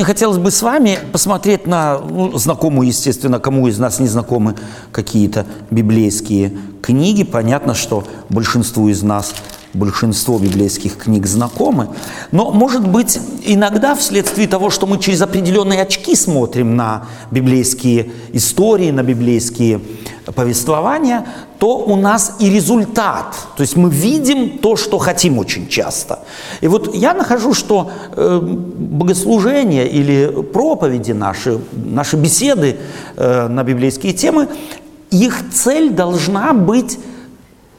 Хотелось бы с вами посмотреть на ну, знакомую, естественно, кому из нас не знакомы какие-то библейские книги. Понятно, что большинству из нас большинство библейских книг знакомы, но, может быть, иногда вследствие того, что мы через определенные очки смотрим на библейские истории, на библейские повествования, то у нас и результат. То есть мы видим то, что хотим очень часто. И вот я нахожу, что э, богослужение или проповеди наши, наши беседы э, на библейские темы, их цель должна быть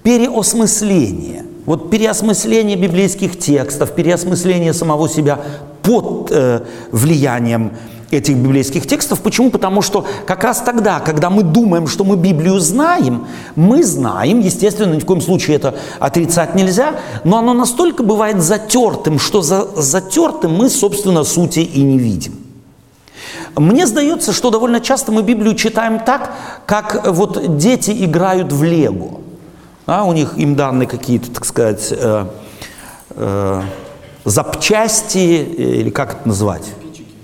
переосмысление. Вот переосмысление библейских текстов, переосмысление самого себя под э, влиянием этих библейских текстов. Почему? Потому что как раз тогда, когда мы думаем, что мы Библию знаем, мы знаем, естественно, ни в коем случае это отрицать нельзя, но оно настолько бывает затертым, что за затертым мы, собственно, сути и не видим. Мне сдается, что довольно часто мы Библию читаем так, как вот дети играют в Лего. А, у них им даны какие-то, так сказать, э, э, запчасти, или как это назвать?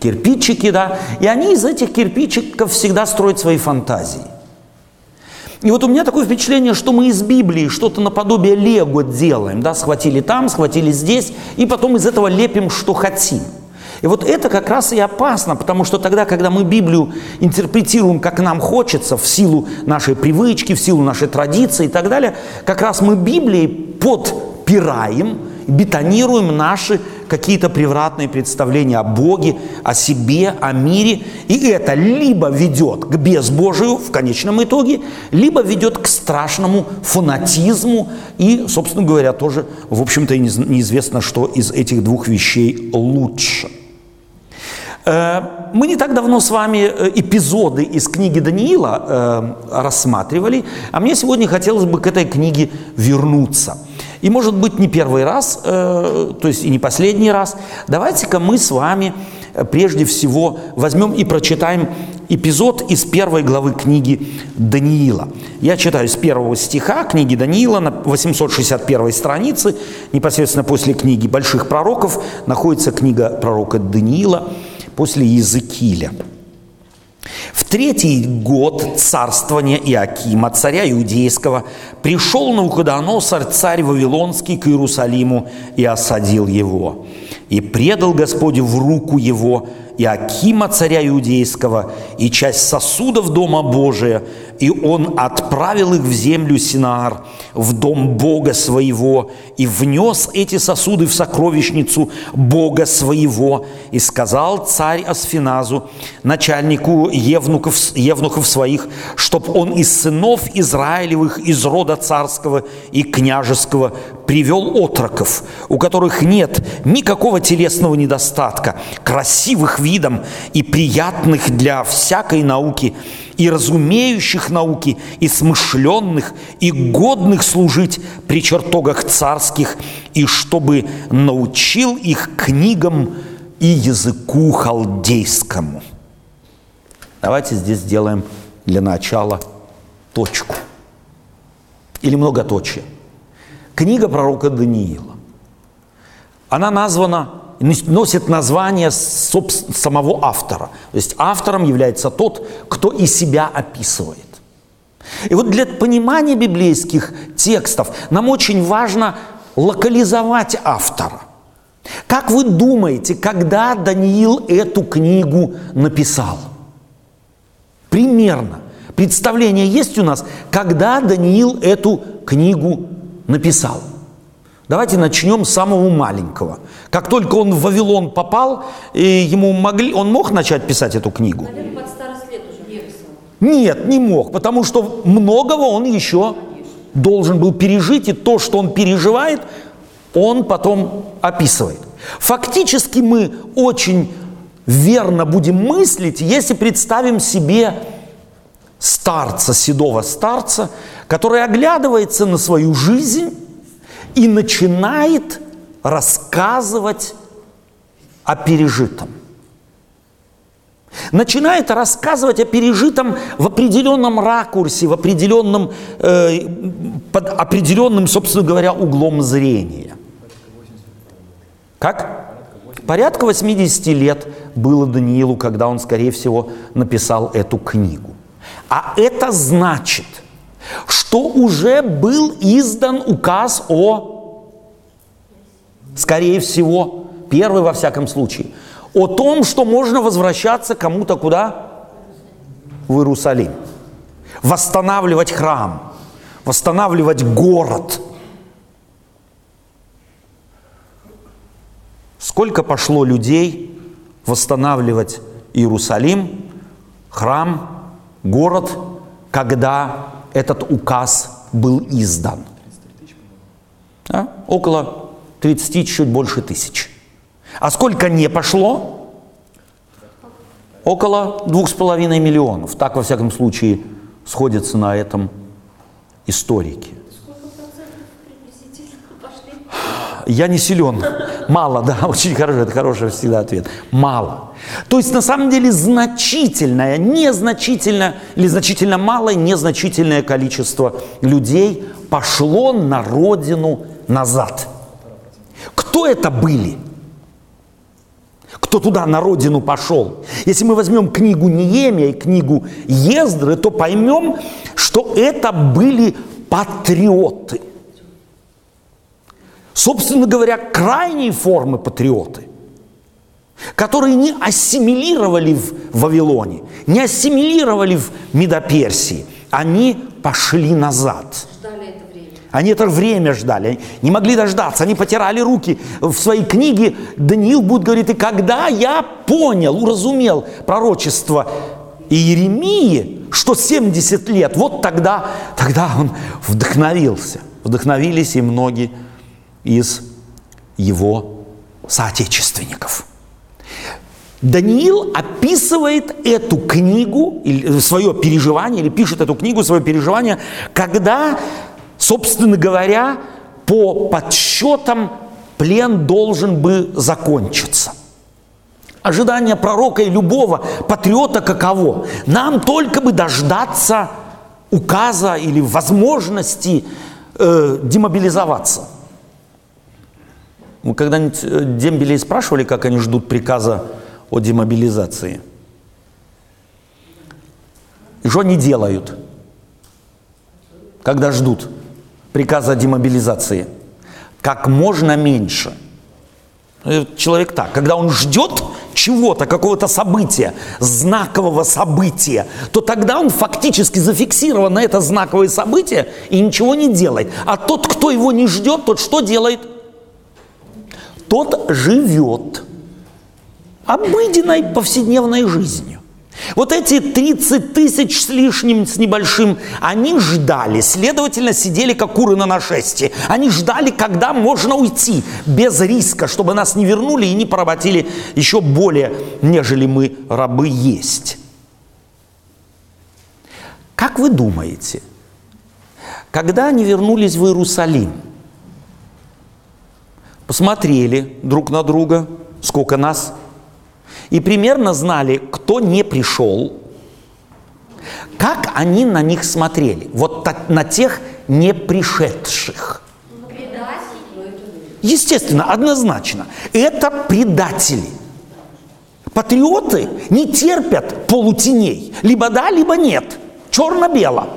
Кирпичики, да, и они из этих кирпичиков всегда строят свои фантазии. И вот у меня такое впечатление, что мы из Библии что-то наподобие Лего делаем, да, схватили там, схватили здесь, и потом из этого лепим, что хотим. И вот это как раз и опасно, потому что тогда, когда мы Библию интерпретируем, как нам хочется, в силу нашей привычки, в силу нашей традиции и так далее, как раз мы Библией подпираем, бетонируем наши какие-то превратные представления о Боге, о себе, о мире. И это либо ведет к безбожию в конечном итоге, либо ведет к страшному фанатизму. И, собственно говоря, тоже, в общем-то, неизвестно, что из этих двух вещей лучше. Э, мы не так давно с вами э, эпизоды из книги Даниила э, рассматривали, а мне сегодня хотелось бы к этой книге вернуться – и может быть не первый раз, э, то есть и не последний раз. Давайте-ка мы с вами э, прежде всего возьмем и прочитаем эпизод из первой главы книги Даниила. Я читаю с первого стиха книги Даниила на 861 странице, непосредственно после книги больших пророков, находится книга пророка Даниила после Языкиля. В третий год царствования Иакима, царя Иудейского, пришел Навуходоносор, царь Вавилонский, к Иерусалиму и осадил его. И предал Господь в руку его Иакима, царя Иудейского, и часть сосудов Дома Божия, и он отправил их в землю Синаар, в дом Бога своего, и внес эти сосуды в сокровищницу Бога своего. И сказал царь Асфиназу, начальнику евнуков, евнухов своих, чтоб он из сынов Израилевых, из рода царского и княжеского привел отроков, у которых нет никакого телесного недостатка, красивых видом и приятных для всякой науки, и разумеющих науки, и смышленных, и годных служить при чертогах царских, и чтобы научил их книгам и языку халдейскому. Давайте здесь сделаем для начала точку или многоточие. Книга пророка Даниила. Она названа носит название самого автора. То есть автором является тот, кто и себя описывает. И вот для понимания библейских текстов нам очень важно локализовать автора. Как вы думаете, когда Даниил эту книгу написал? Примерно. Представление есть у нас, когда Даниил эту книгу написал – Давайте начнем с самого маленького. Как только он в Вавилон попал, ему могли, он мог начать писать эту книгу? Нет, не мог, потому что многого он еще должен был пережить, и то, что он переживает, он потом описывает. Фактически мы очень верно будем мыслить, если представим себе старца, седого старца, который оглядывается на свою жизнь и начинает рассказывать о пережитом. Начинает рассказывать о пережитом в определенном ракурсе, в определенном, э, под определенным, собственно говоря, углом зрения. Как? Порядка 80 лет было Даниилу, когда он, скорее всего, написал эту книгу. А это значит, что уже был издан указ о, скорее всего, первый во всяком случае, о том, что можно возвращаться кому-то куда? В Иерусалим. Восстанавливать храм, восстанавливать город. Сколько пошло людей восстанавливать Иерусалим, храм, город, когда этот указ был издан? А? Около 30, чуть больше тысяч. А сколько не пошло? Около двух с половиной миллионов. Так, во всяком случае, сходятся на этом историки. Я не силен. Мало, да, очень хороший, это хороший всегда ответ. Мало. То есть на самом деле значительное, незначительное, или значительно малое, незначительное количество людей пошло на родину назад. Кто это были? Кто туда на родину пошел? Если мы возьмем книгу Неемия и книгу Ездры, то поймем, что это были патриоты. Собственно говоря, крайней формы патриоты, которые не ассимилировали в Вавилоне, не ассимилировали в Медоперсии, они пошли назад. Они это время ждали, не могли дождаться, они потирали руки. В своей книге Даниил будет говорить, и когда я понял, уразумел пророчество Иеремии, что 70 лет, вот тогда, тогда он вдохновился. Вдохновились и многие из его соотечественников. Даниил описывает эту книгу, свое переживание, или пишет эту книгу, свое переживание, когда Собственно говоря, по подсчетам плен должен бы закончиться. Ожидание пророка и любого патриота каково? Нам только бы дождаться указа или возможности э, демобилизоваться. Мы когда-нибудь э, дембелей спрашивали, как они ждут приказа о демобилизации? И что они делают, когда ждут? приказа о демобилизации как можно меньше. Э, человек так, когда он ждет чего-то, какого-то события, знакового события, то тогда он фактически зафиксирован на это знаковое событие и ничего не делает. А тот, кто его не ждет, тот что делает? Тот живет обыденной повседневной жизнью. Вот эти 30 тысяч с лишним, с небольшим, они ждали, следовательно, сидели как куры на нашествии. Они ждали, когда можно уйти, без риска, чтобы нас не вернули и не поработили еще более, нежели мы рабы есть. Как вы думаете, когда они вернулись в Иерусалим, посмотрели друг на друга, сколько нас – и примерно знали, кто не пришел, как они на них смотрели, вот на тех не пришедших. Естественно, однозначно. Это предатели. Патриоты не терпят полутеней. Либо да, либо нет. Черно-бело.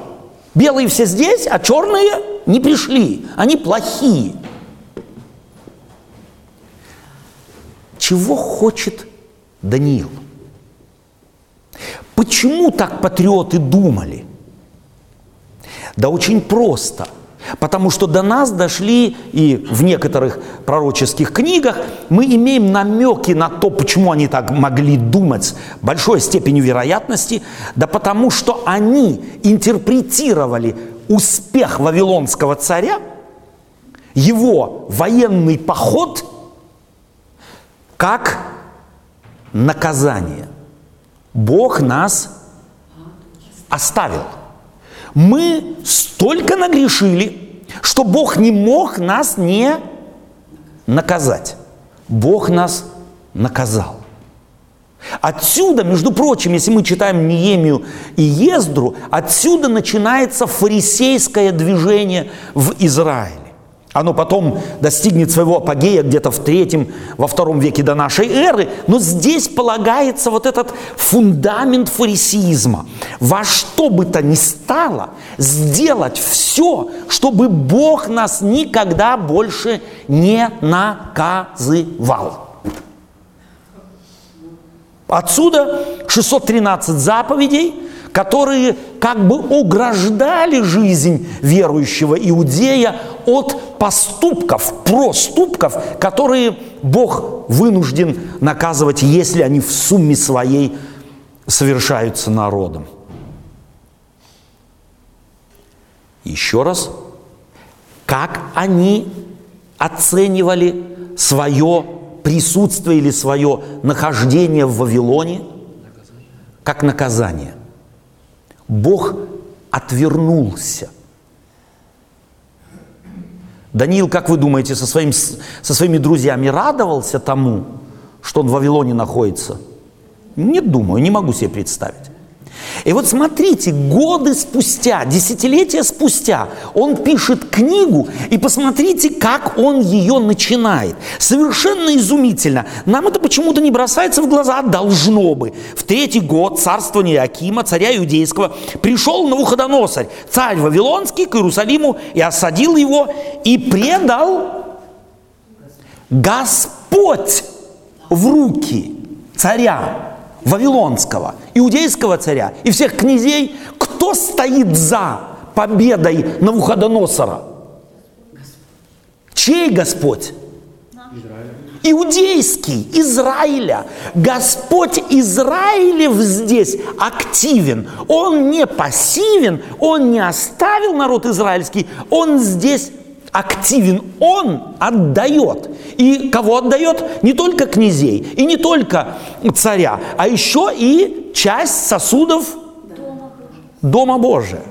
Белые все здесь, а черные не пришли. Они плохие. Чего хочет Даниил. Почему так патриоты думали? Да очень просто. Потому что до нас дошли, и в некоторых пророческих книгах мы имеем намеки на то, почему они так могли думать большой степенью вероятности, да потому что они интерпретировали успех вавилонского царя, его военный поход, как наказание. Бог нас оставил. Мы столько нагрешили, что Бог не мог нас не наказать. Бог нас наказал. Отсюда, между прочим, если мы читаем Неемию и Ездру, отсюда начинается фарисейское движение в Израиле. Оно потом достигнет своего апогея где-то в третьем, во втором веке до нашей эры. Но здесь полагается вот этот фундамент фарисеизма. Во что бы то ни стало сделать все, чтобы Бог нас никогда больше не наказывал. Отсюда 613 заповедей, которые как бы ограждали жизнь верующего иудея от поступков, проступков, которые Бог вынужден наказывать, если они в сумме своей совершаются народом. Еще раз, как они оценивали свое присутствие или свое нахождение в Вавилоне как наказание. Бог отвернулся. Даниил, как вы думаете, со, своим, со своими друзьями радовался тому, что он в Вавилоне находится? Не думаю, не могу себе представить. И вот смотрите, годы спустя, десятилетия спустя, он пишет книгу, и посмотрите, как он ее начинает. Совершенно изумительно. Нам это почему-то не бросается в глаза, должно бы. В третий год царствования Акима, царя иудейского, пришел Навуходоносарь, царь Вавилонский, к Иерусалиму, и осадил его, и предал Господь в руки царя Вавилонского, иудейского царя и всех князей, кто стоит за победой Навуходоносора? Чей Господь? Иудейский, Израиля. Господь Израилев здесь активен. Он не пассивен, он не оставил народ израильский, он здесь активен, он отдает. И кого отдает? Не только князей, и не только царя, а еще и часть сосудов Дома Божия.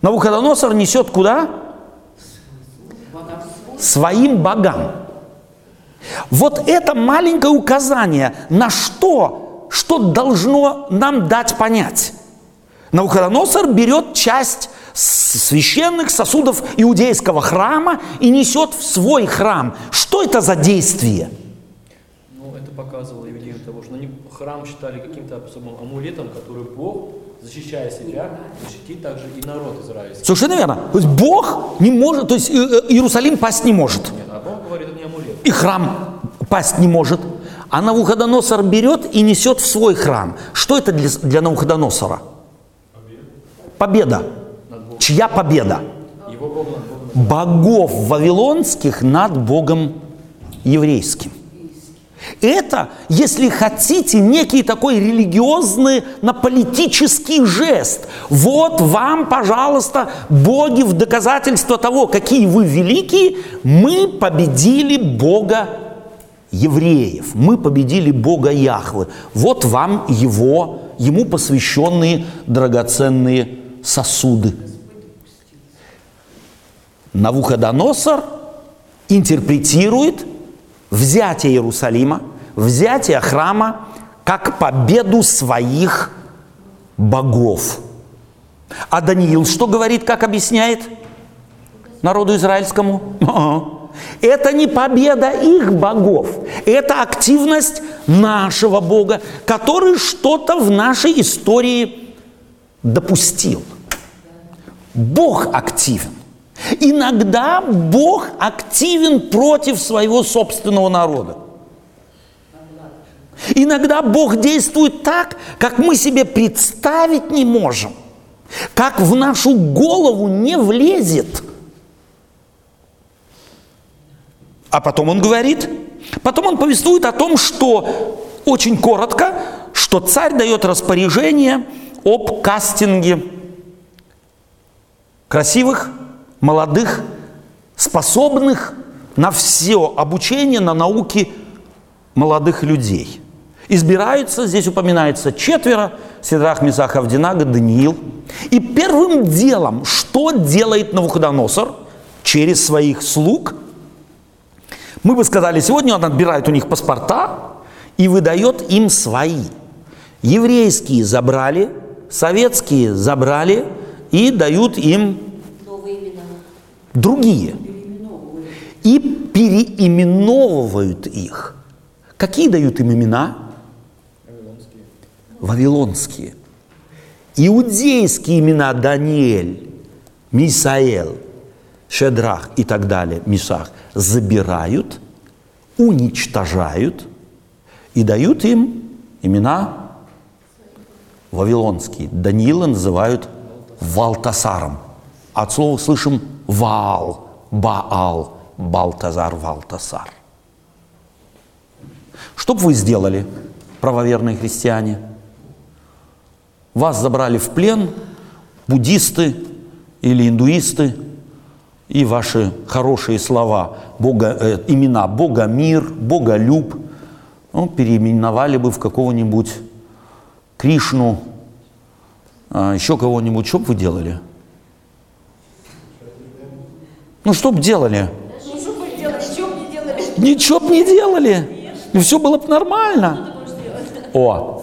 Навуходоносор несет куда? Своим богам. Вот это маленькое указание на что, что должно нам дать понять. Навуходоносор берет часть священных сосудов иудейского храма и несет в свой храм. Что это за действие? Ну, это показывало видение того, что они храм считали каким-то особым амулетом, который Бог, защищая себя, защитит также и народ израильский. Совершенно верно. То есть Бог не может, то есть э, э, Иерусалим пасть не может. Нет, а Бог говорит, это не амулет. И храм пасть не может. А Навуходоносор берет и несет в свой храм. Что это для, для Навуходоносора? Победа. Чья победа? Богов вавилонских над Богом еврейским. Это, если хотите, некий такой религиозный, на политический жест. Вот вам, пожалуйста, боги в доказательство того, какие вы великие, мы победили Бога евреев, мы победили Бога Яхвы. Вот вам его, ему посвященные драгоценные сосуды. Навуходоносор интерпретирует взятие Иерусалима, взятие храма как победу своих богов. А Даниил что говорит, как объясняет народу израильскому? Это не победа их богов, это активность нашего Бога, который что-то в нашей истории допустил. Бог активен. Иногда Бог активен против своего собственного народа. Иногда Бог действует так, как мы себе представить не можем, как в нашу голову не влезет. А потом он говорит, потом он повествует о том, что очень коротко, что царь дает распоряжение об кастинге красивых, молодых, способных на все обучение, на науки молодых людей. Избираются, здесь упоминается четверо, Сидрах, Месах, Авдинага, Даниил. И первым делом, что делает Навуходоносор через своих слуг, мы бы сказали, сегодня он отбирает у них паспорта и выдает им свои. Еврейские забрали, советские забрали и дают им. другие. И переименовывают их. Какие дают им имена? Вавилонские. Вавилонские. Иудейские имена Даниэль, Мисаэл, Шедрах и так далее, Мишах, забирают, уничтожают и дают им имена вавилонские. Даниила называют Валтасаром. От слова слышим Ваал, Баал, Балтазар, Валтасар. Что бы вы сделали, правоверные христиане? Вас забрали в плен буддисты или индуисты, и ваши хорошие слова, Бога, э, имена Бога мир, Бога люб, ну, переименовали бы в какого-нибудь Кришну, а, еще кого-нибудь, что бы вы делали? Ну, что бы делали? Ну, что бы не делали? Ничего бы не делали. И все было бы нормально. О.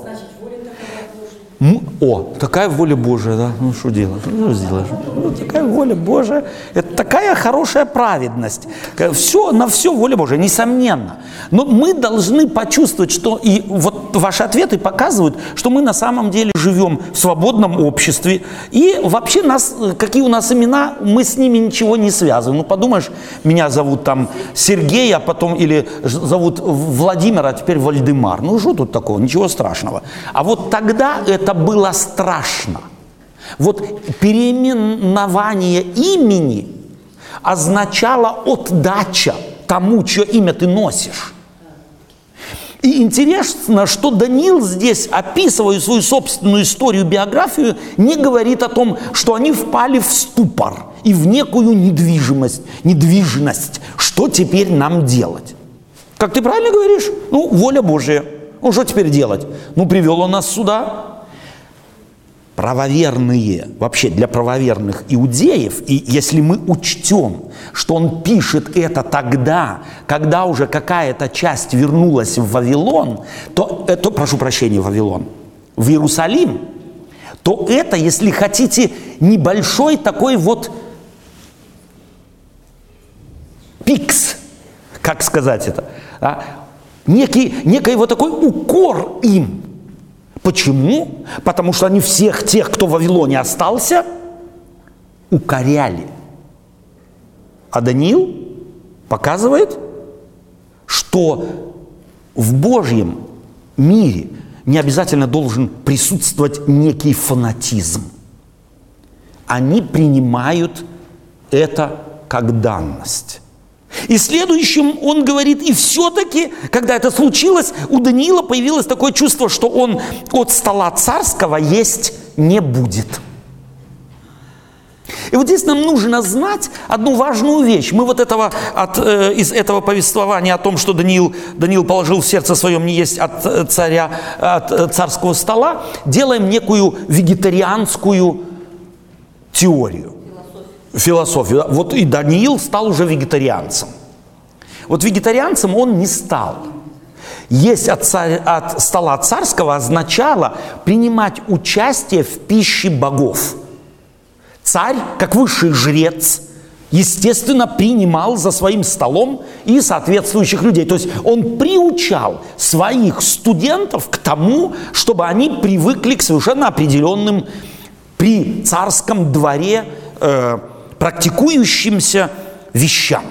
О, такая воля Божия, да? Ну что делать? Ну, что сделаешь? Ну, такая воля Божия. Это такая хорошая праведность. Все, на все воля Божия, несомненно. Но мы должны почувствовать, что и вот ваши ответы показывают, что мы на самом деле живем в свободном обществе. И вообще нас, какие у нас имена, мы с ними ничего не связываем. Ну подумаешь, меня зовут там Сергей, а потом или зовут Владимир, а теперь Вальдемар. Ну что тут такого? Ничего страшного. А вот тогда это было страшно. Вот переименование имени означало отдача тому, чье имя ты носишь. И интересно, что Даниил здесь, описывая свою собственную историю, биографию, не говорит о том, что они впали в ступор и в некую недвижимость, недвижность. Что теперь нам делать? Как ты правильно говоришь? Ну, воля Божия. Ну, что теперь делать? Ну, привел он нас сюда, правоверные, вообще для правоверных иудеев, и если мы учтем, что он пишет это тогда, когда уже какая-то часть вернулась в Вавилон, то, это, прошу прощения, Вавилон, в Иерусалим, то это, если хотите, небольшой такой вот пикс, как сказать это, а? некий, некий вот такой укор им. Почему? Потому что они всех тех, кто в Вавилоне остался, укоряли. А Даниил показывает, что в Божьем мире не обязательно должен присутствовать некий фанатизм. Они принимают это как данность. И следующим он говорит, и все-таки, когда это случилось, у Даниила появилось такое чувство, что он от стола царского есть не будет. И вот здесь нам нужно знать одну важную вещь. Мы вот этого, от, э, из этого повествования о том, что Даниил, Даниил положил в сердце своем не есть от э, царя, от э, царского стола, делаем некую вегетарианскую теорию философию. Вот и Даниил стал уже вегетарианцем. Вот вегетарианцем он не стал. Есть от, царь- от стола царского означало принимать участие в пище богов. Царь, как высший жрец, естественно, принимал за своим столом и соответствующих людей. То есть он приучал своих студентов к тому, чтобы они привыкли к совершенно определенным при царском дворе э, практикующимся вещам.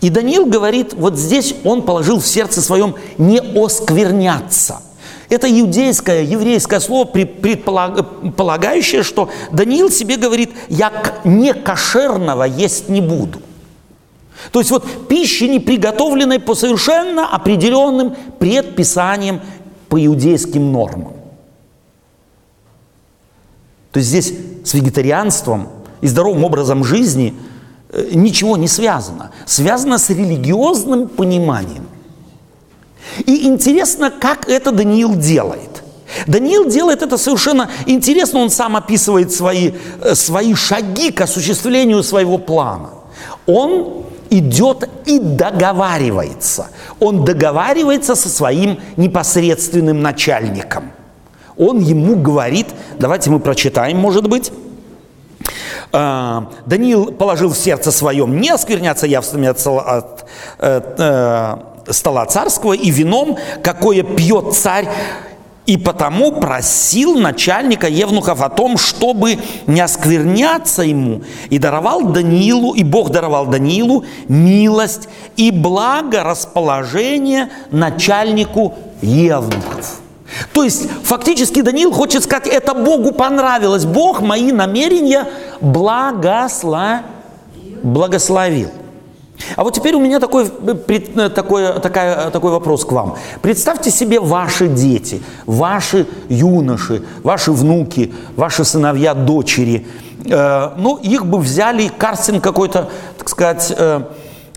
И Даниил говорит, вот здесь он положил в сердце своем не оскверняться. Это иудейское, еврейское слово, при- предполаг- полагающее, что Даниил себе говорит, я не кошерного есть не буду. То есть вот пищи, не приготовленной по совершенно определенным предписаниям по иудейским нормам. То есть здесь с вегетарианством и здоровым образом жизни э, ничего не связано. Связано с религиозным пониманием. И интересно, как это Даниил делает. Даниил делает это совершенно интересно, он сам описывает свои, э, свои шаги к осуществлению своего плана. Он идет и договаривается. Он договаривается со своим непосредственным начальником. Он ему говорит, давайте мы прочитаем, может быть, Даниил положил в сердце своем не оскверняться явствами от, стола- от, э, э, стола царского и вином, какое пьет царь, и потому просил начальника Евнухов о том, чтобы не оскверняться ему, и даровал Даниилу, и Бог даровал Даниилу милость и благо расположение начальнику Евнухов. То есть фактически Даниил хочет сказать, это Богу понравилось, Бог мои намерения благословил. благословил. А вот теперь у меня такой, э, пред- э, такой, такая, такой вопрос к вам. Представьте себе ваши дети, ваши юноши, ваши внуки, ваши сыновья, дочери. Э, ну, их бы взяли, кастинг какой-то, так сказать, э,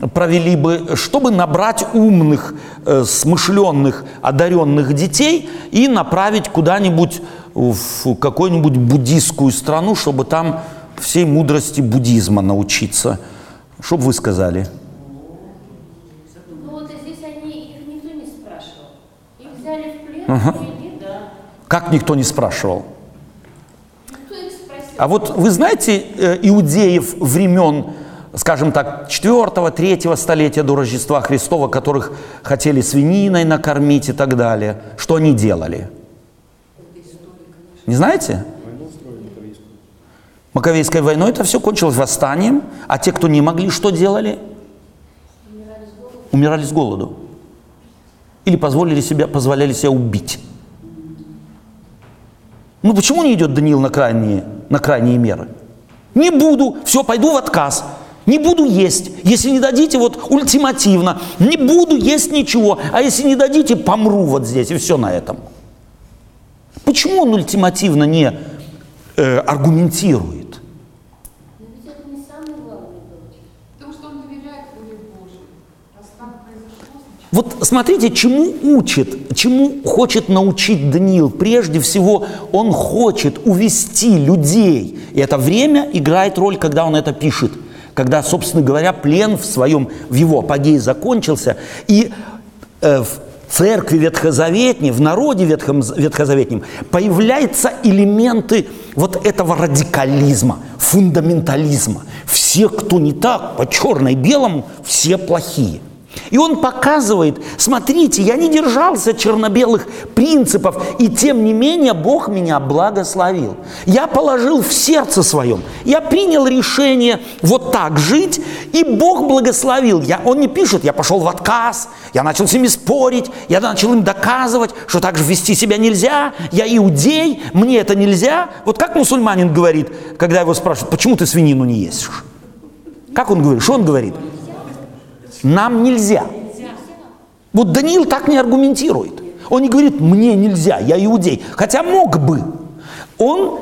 провели бы, чтобы набрать умных, э, смышленных, одаренных детей и направить куда-нибудь в какую-нибудь буддийскую страну, чтобы там всей мудрости буддизма научиться. Что бы вы сказали? Ну вот здесь они, их никто не спрашивал. Их взяли в плен, привели, да. Как никто не спрашивал? Кто их спросил? А вот вы знаете э, иудеев времен, скажем так, 4-3 столетия до Рождества Христова, которых хотели свининой накормить и так далее, что они делали? Не знаете? Маковейской войной это все кончилось восстанием, а те, кто не могли, что делали? Умирали с голоду. Или позволили себя, позволяли себя убить. Ну почему не идет Даниил на крайние, на крайние меры? Не буду, все, пойду в отказ. Не буду есть, если не дадите вот ультимативно. Не буду есть ничего, а если не дадите, помру вот здесь, и все на этом. Почему он ультимативно не э, аргументирует? Не. Потому Вот смотрите, чему учит, чему хочет научить Даниил. Прежде всего, он хочет увести людей. И это время играет роль, когда он это пишет. Когда, собственно говоря, плен в своем, в его апогее закончился. И э, в церкви ветхозаветней, в народе ветхом, ветхозаветнем появляются элементы вот этого радикализма, фундаментализма. Все, кто не так, по черно-белому, все плохие. И он показывает, смотрите, я не держался черно-белых принципов, и тем не менее Бог меня благословил. Я положил в сердце своем, я принял решение вот так жить, и Бог благословил. Я, он не пишет, я пошел в отказ, я начал с ними спорить, я начал им доказывать, что так же вести себя нельзя, я иудей, мне это нельзя. Вот как мусульманин говорит, когда его спрашивают, почему ты свинину не ешь? Как он говорит? Что он говорит? Нам нельзя. Вот Даниил так не аргументирует. Он не говорит, мне нельзя, я иудей. Хотя мог бы. Он,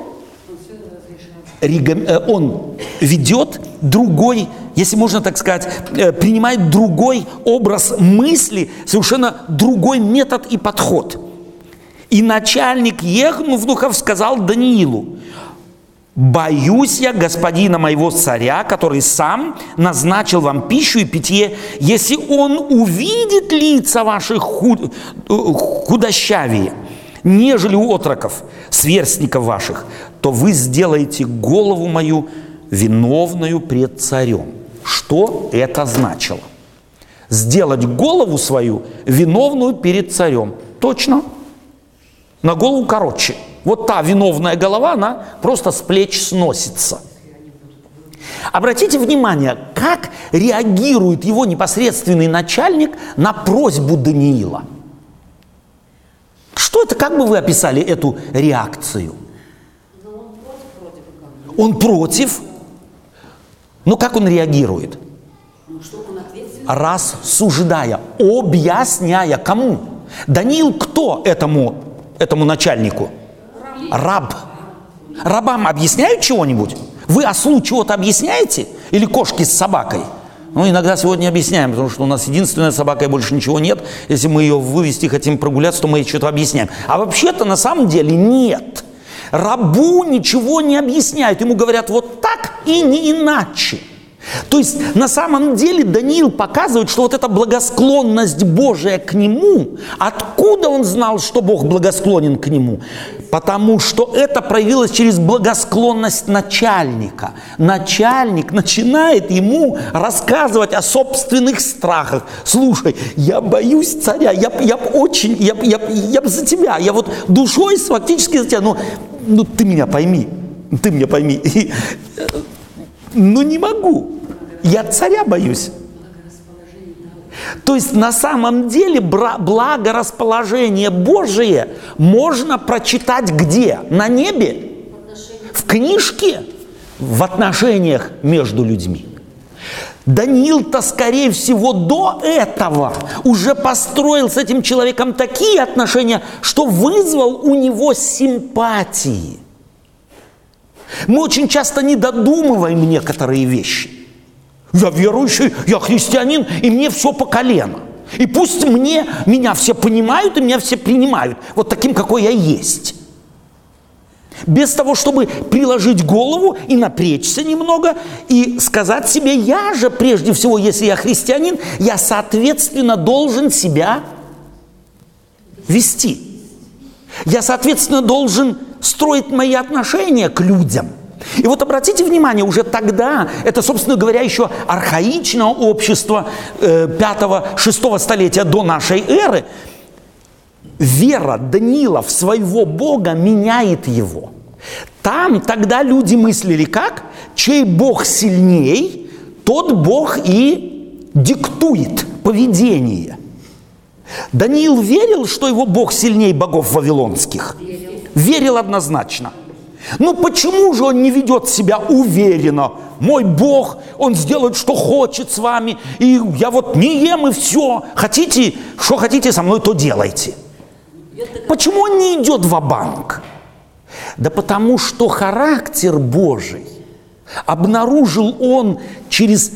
э, он ведет другой, если можно так сказать, э, принимает другой образ мысли, совершенно другой метод и подход. И начальник Ехнувнухов сказал Даниилу, Боюсь я господина моего царя, который сам назначил вам пищу и питье, если он увидит лица ваших худ- худощавее, нежели у отроков, сверстников ваших, то вы сделаете голову мою виновную пред царем. Что это значило? Сделать голову свою виновную перед царем. Точно. На голову короче. Вот та виновная голова, она просто с плеч сносится. Обратите внимание, как реагирует его непосредственный начальник на просьбу Даниила. Что это, как бы вы описали эту реакцию? Он против, но как он реагирует? Раз суждая, объясняя кому? Даниил кто этому, этому начальнику? Раб. Рабам объясняют чего-нибудь? Вы ослу чего-то объясняете? Или кошки с собакой? Ну, иногда сегодня объясняем, потому что у нас единственная собака и больше ничего нет. Если мы ее вывести хотим прогуляться, то мы ей что-то объясняем. А вообще-то на самом деле нет. Рабу ничего не объясняют. Ему говорят вот так и не иначе. То есть на самом деле Даниил показывает, что вот эта благосклонность Божия к нему, откуда он знал, что Бог благосклонен к нему? Потому что это проявилось через благосклонность начальника. Начальник начинает ему рассказывать о собственных страхах. Слушай, я боюсь царя, я, я очень, я, я, я за тебя, я вот душой фактически за тебя, ну, ну ты меня пойми, ты меня пойми. И, ну не могу, я царя боюсь. То есть на самом деле благорасположение Божие можно прочитать где? На небе? В книжке? В отношениях между людьми. Даниил-то, скорее всего, до этого уже построил с этим человеком такие отношения, что вызвал у него симпатии. Мы очень часто не додумываем некоторые вещи. Я верующий, я христианин, и мне все по колено. И пусть мне, меня все понимают, и меня все принимают. Вот таким, какой я есть. Без того, чтобы приложить голову и напрячься немного, и сказать себе, я же прежде всего, если я христианин, я, соответственно, должен себя вести. Я, соответственно, должен строить мои отношения к людям – и вот обратите внимание, уже тогда, это, собственно говоря, еще архаичное общество э, 5-6 столетия до нашей эры, вера Даниила в своего Бога меняет его. Там тогда люди мыслили как? Чей Бог сильней, тот Бог и диктует поведение. Даниил верил, что его Бог сильнее богов вавилонских? Верил, верил однозначно – ну почему же он не ведет себя уверенно? Мой Бог, Он сделает, что хочет с вами, и я вот не ем и все. Хотите, что хотите со мной, то делайте. Почему он не идет в банк Да потому что характер Божий обнаружил он через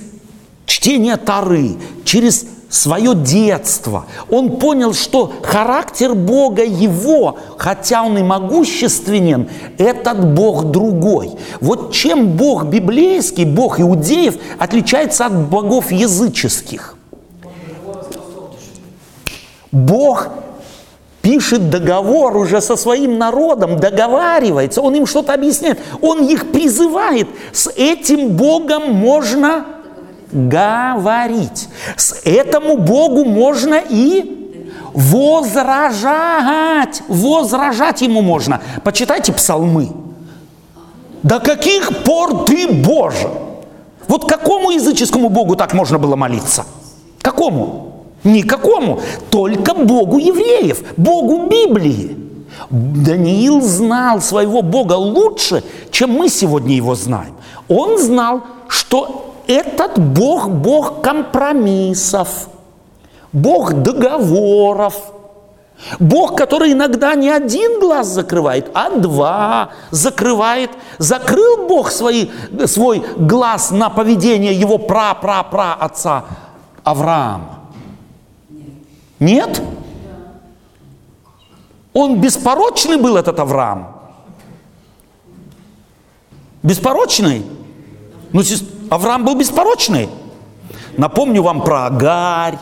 чтение Тары, через свое детство. Он понял, что характер Бога его, хотя он и могущественен, этот Бог другой. Вот чем Бог библейский, Бог иудеев отличается от богов языческих? Бог пишет договор уже со своим народом, договаривается, он им что-то объясняет, он их призывает. С этим Богом можно говорить. С этому Богу можно и возражать. Возражать ему можно. Почитайте псалмы. До каких пор ты Боже? Вот какому языческому Богу так можно было молиться? Какому? Никакому. Только Богу евреев, Богу Библии. Даниил знал своего Бога лучше, чем мы сегодня его знаем. Он знал, что этот Бог – Бог компромиссов, Бог договоров, Бог, который иногда не один глаз закрывает, а два закрывает. Закрыл Бог свои, свой глаз на поведение его пра-пра-пра отца Авраама? Нет? Он беспорочный был, этот Авраам? Беспорочный? Ну, Авраам был беспорочный. Напомню вам про Агарь,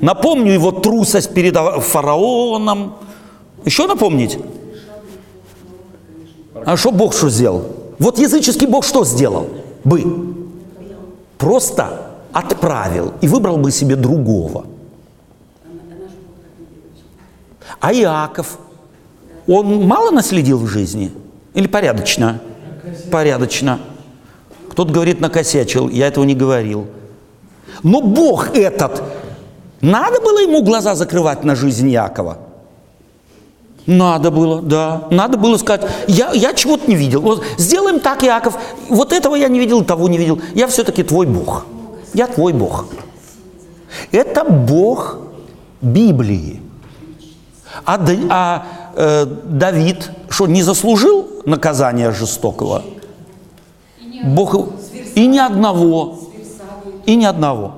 напомню его трусость перед фараоном. Еще напомнить? А что Бог что сделал? Вот языческий Бог что сделал бы? Просто отправил и выбрал бы себе другого. А Иаков, он мало наследил в жизни? Или порядочно? Порядочно. Кто-то говорит, накосячил, я этого не говорил. Но Бог этот, надо было ему глаза закрывать на жизнь Якова? Надо было, да. Надо было сказать, я, я чего-то не видел. Вот сделаем так, Яков. Вот этого я не видел, того не видел. Я все-таки твой Бог. Я твой Бог. Это Бог Библии. А, а э, Давид что, не заслужил наказания жестокого? Бог и ни одного, и ни одного.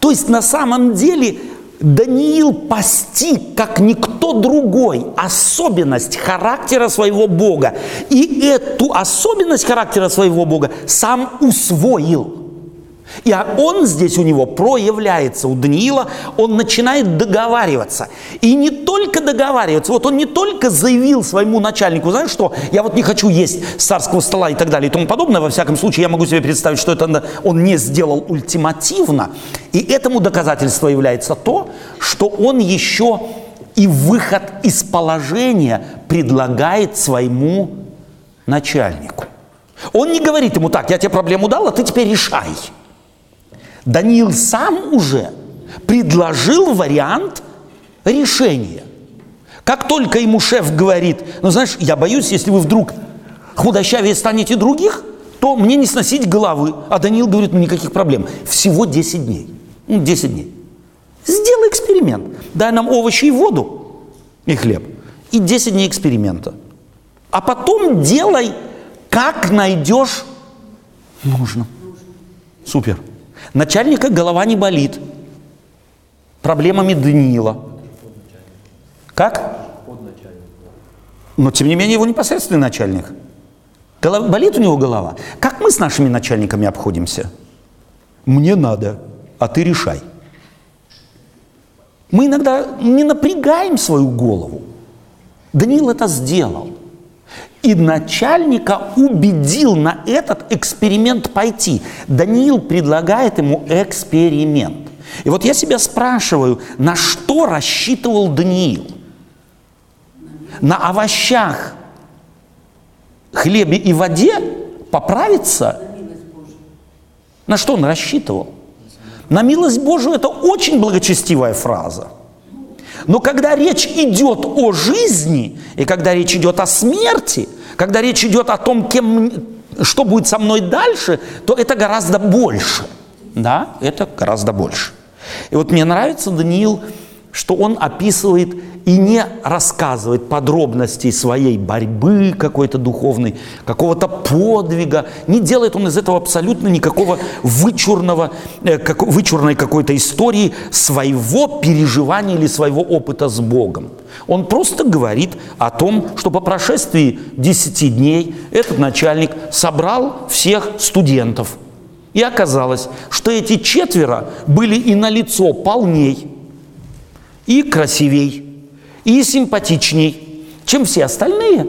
То есть на самом деле Даниил постиг, как никто другой, особенность характера своего Бога. И эту особенность характера своего Бога сам усвоил. И он здесь у него проявляется, у Даниила, он начинает договариваться. И не только договариваться, вот он не только заявил своему начальнику, знаешь что, я вот не хочу есть с царского стола и так далее и тому подобное, во всяком случае, я могу себе представить, что это он не сделал ультимативно. И этому доказательство является то, что он еще и выход из положения предлагает своему начальнику. Он не говорит ему так, я тебе проблему дал, а ты теперь решай. Даниил сам уже предложил вариант решения. Как только ему шеф говорит, ну знаешь, я боюсь, если вы вдруг худощавее станете других, то мне не сносить головы. А Даниил говорит, ну никаких проблем. Всего 10 дней. Ну, 10 дней. Сделай эксперимент. Дай нам овощи и воду и хлеб. И 10 дней эксперимента. А потом делай, как найдешь нужно. Супер. Начальника голова не болит. Проблемами Даниила. Как? Но, тем не менее, его непосредственный начальник. Голова, болит у него голова. Как мы с нашими начальниками обходимся? Мне надо, а ты решай. Мы иногда не напрягаем свою голову. Даниил это сделал. И начальника убедил на этот эксперимент пойти. Даниил предлагает ему эксперимент. И вот я себя спрашиваю, на что рассчитывал Даниил? На овощах, хлебе и воде поправиться? На что он рассчитывал? На милость Божию это очень благочестивая фраза. Но когда речь идет о жизни, и когда речь идет о смерти, когда речь идет о том, кем, что будет со мной дальше, то это гораздо больше. Да, это гораздо больше. И вот мне нравится Даниил, что он описывает и не рассказывает подробностей своей борьбы какой-то духовной, какого-то подвига. Не делает он из этого абсолютно никакого вычурного, э, как, вычурной какой-то истории своего переживания или своего опыта с Богом. Он просто говорит о том, что по прошествии 10 дней этот начальник собрал всех студентов. И оказалось, что эти четверо были и на лицо полней, и красивей, и симпатичней, чем все остальные.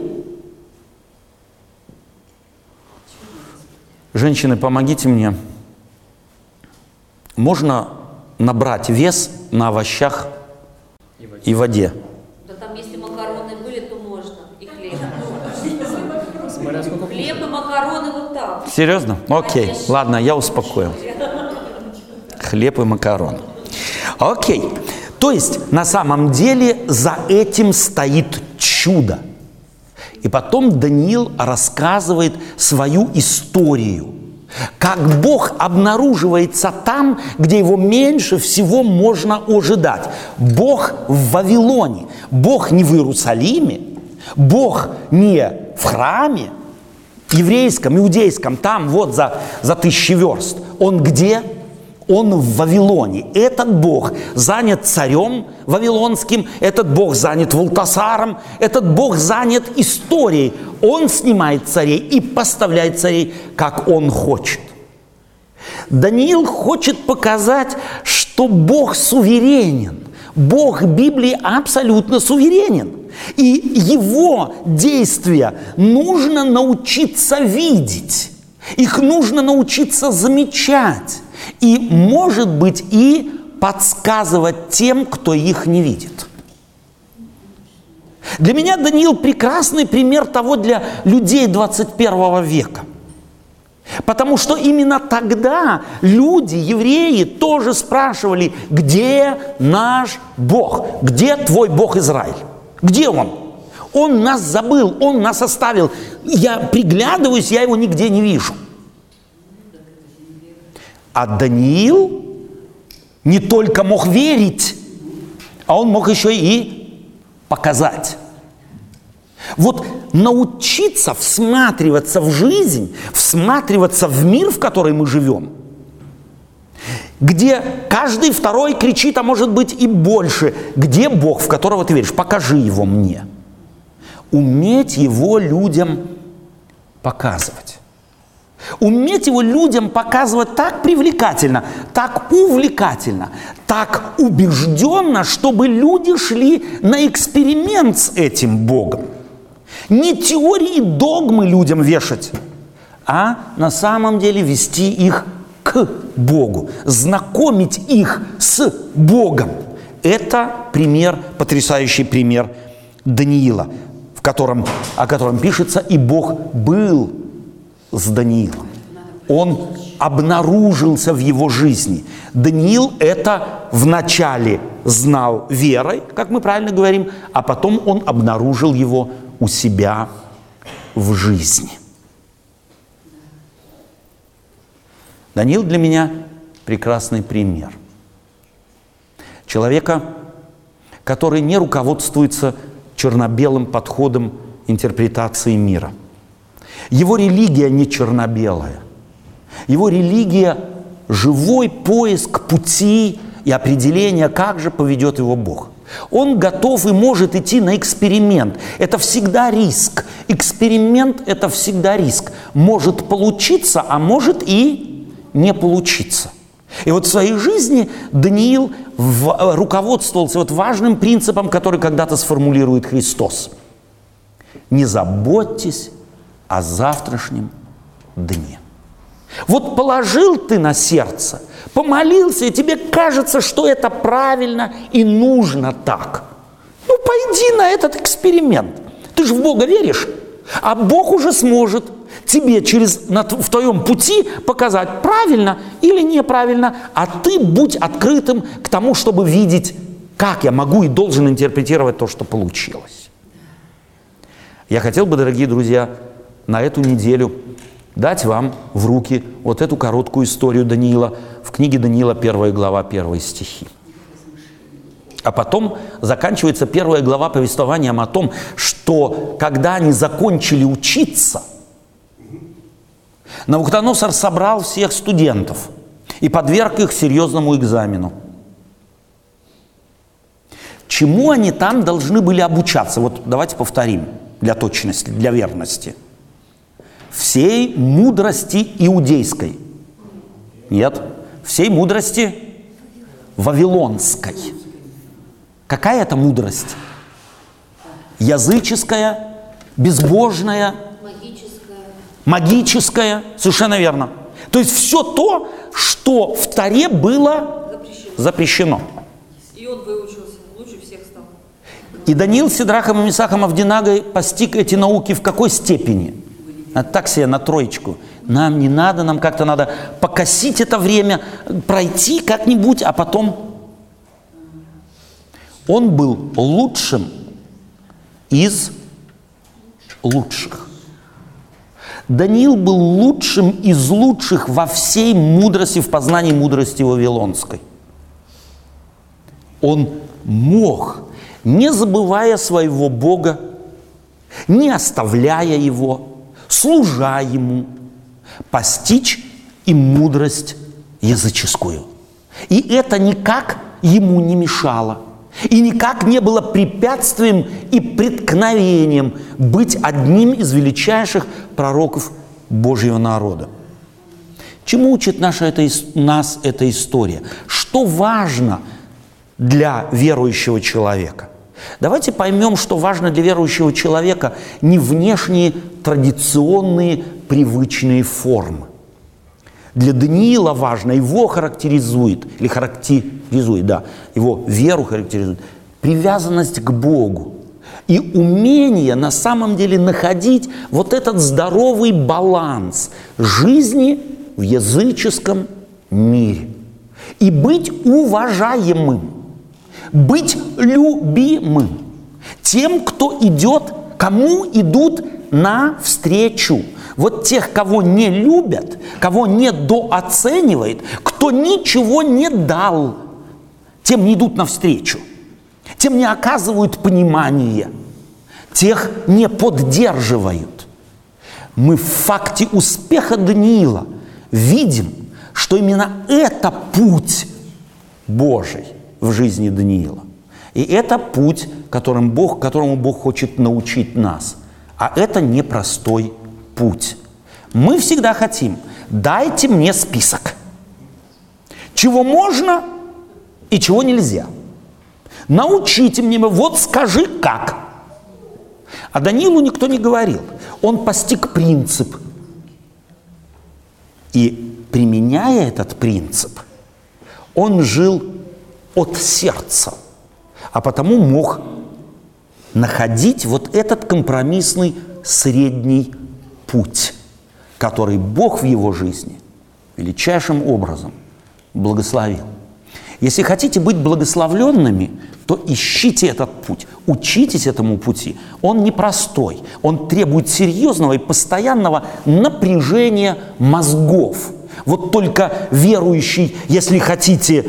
Женщины, помогите мне. Можно набрать вес на овощах и воде. Да там, если макароны были, то можно. И хлеб. Хлеб и макароны вот так. Серьезно? Окей, ладно, я успокоил. Хлеб и макароны. Окей. То есть на самом деле за этим стоит чудо. И потом Даниил рассказывает свою историю. Как Бог обнаруживается там, где его меньше всего можно ожидать. Бог в Вавилоне. Бог не в Иерусалиме. Бог не в храме еврейском, иудейском, там вот за, за тысячи верст. Он где? Он в Вавилоне. Этот Бог занят царем вавилонским, этот Бог занят Вултасаром, этот Бог занят историей. Он снимает царей и поставляет царей, как он хочет. Даниил хочет показать, что Бог суверенен. Бог Библии абсолютно суверенен. И его действия нужно научиться видеть. Их нужно научиться замечать и, может быть, и подсказывать тем, кто их не видит. Для меня Даниил прекрасный пример того для людей 21 века. Потому что именно тогда люди, евреи, тоже спрашивали, где наш Бог? Где твой Бог Израиль? Где он? Он нас забыл, он нас оставил. Я приглядываюсь, я его нигде не вижу. А Даниил не только мог верить, а он мог еще и показать. Вот научиться всматриваться в жизнь, всматриваться в мир, в который мы живем, где каждый второй кричит, а может быть и больше, где Бог, в которого ты веришь, покажи его мне. Уметь его людям показывать. Уметь его людям показывать так привлекательно, так увлекательно, так убежденно, чтобы люди шли на эксперимент с этим Богом. Не теории догмы людям вешать, а на самом деле вести их к Богу, знакомить их с Богом. Это пример, потрясающий пример Даниила, в котором, о котором пишется, и Бог был с Даниилом. Он обнаружился в его жизни. Даниил это вначале знал верой, как мы правильно говорим, а потом он обнаружил его у себя в жизни. Даниил для меня прекрасный пример. Человека, который не руководствуется черно-белым подходом интерпретации мира. Его религия не черно-белая. Его религия – живой поиск пути и определения, как же поведет его Бог. Он готов и может идти на эксперимент. Это всегда риск. Эксперимент – это всегда риск. Может получиться, а может и не получиться. И вот в своей жизни Даниил в, руководствовался вот важным принципом, который когда-то сформулирует Христос. Не заботьтесь о завтрашнем дне. Вот положил ты на сердце, помолился, и тебе кажется, что это правильно и нужно так. Ну, пойди на этот эксперимент. Ты же в Бога веришь, а Бог уже сможет тебе через, на, в твоем пути показать, правильно или неправильно, а ты будь открытым к тому, чтобы видеть, как я могу и должен интерпретировать то, что получилось. Я хотел бы, дорогие друзья, на эту неделю дать вам в руки вот эту короткую историю Даниила в книге Даниила, первая глава, первые стихи. А потом заканчивается первая глава повествованием о том, что когда они закончили учиться, Навуходоносор собрал всех студентов и подверг их серьезному экзамену. Чему они там должны были обучаться? Вот давайте повторим для точности, для верности – всей мудрости иудейской. Нет, всей мудрости вавилонской. Какая это мудрость? Языческая, безбожная, Магическая. магическая, совершенно верно. То есть все то, что в Таре было Запрещено. запрещено. И он выучился, лучше всех стал. И Даниил Сидрахом и Месахом Авдинагой постиг эти науки в какой степени? А так себе на троечку. Нам не надо, нам как-то надо покосить это время, пройти как-нибудь, а потом... Он был лучшим из лучших. Даниил был лучшим из лучших во всей мудрости, в познании мудрости Вавилонской. Он мог, не забывая своего Бога, не оставляя его, служа ему, постичь и мудрость языческую. И это никак ему не мешало. И никак не было препятствием и преткновением быть одним из величайших пророков Божьего народа. Чему учит наша эта, нас эта история? Что важно для верующего человека? Давайте поймем, что важно для верующего человека не внешние традиционные привычные формы. Для Даниила важно, его характеризует, или характеризует, да, его веру характеризует, привязанность к Богу и умение на самом деле находить вот этот здоровый баланс жизни в языческом мире и быть уважаемым быть любимым тем, кто идет, кому идут навстречу. Вот тех, кого не любят, кого не дооценивает, кто ничего не дал, тем не идут навстречу, тем не оказывают понимания, тех не поддерживают. Мы в факте успеха Даниила видим, что именно это путь Божий в жизни Даниила. И это путь, которым Бог, которому Бог хочет научить нас. А это непростой путь. Мы всегда хотим, дайте мне список, чего можно и чего нельзя. Научите мне, вот скажи как. А Данилу никто не говорил. Он постиг принцип. И применяя этот принцип, он жил от сердца, а потому мог находить вот этот компромиссный средний путь, который Бог в его жизни величайшим образом благословил. Если хотите быть благословленными, то ищите этот путь, учитесь этому пути. Он непростой, он требует серьезного и постоянного напряжения мозгов. Вот только верующий, если хотите,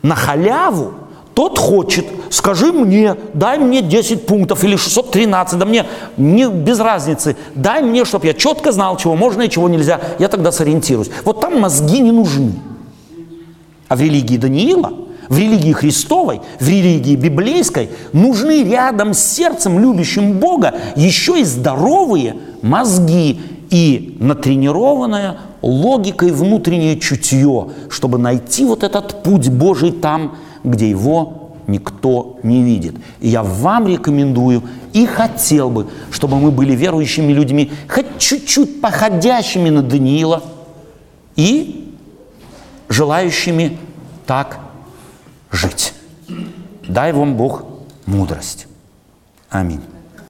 на халяву, тот хочет, скажи мне, дай мне 10 пунктов или 613, да мне не, без разницы, дай мне, чтобы я четко знал, чего можно и чего нельзя, я тогда сориентируюсь. Вот там мозги не нужны. А в религии Даниила, в религии Христовой, в религии библейской нужны рядом с сердцем, любящим Бога, еще и здоровые мозги и натренированная логикой внутреннее чутье, чтобы найти вот этот путь Божий там, где его никто не видит. И я вам рекомендую и хотел бы, чтобы мы были верующими людьми, хоть чуть-чуть походящими на Даниила и желающими так жить. Дай вам Бог мудрость. Аминь.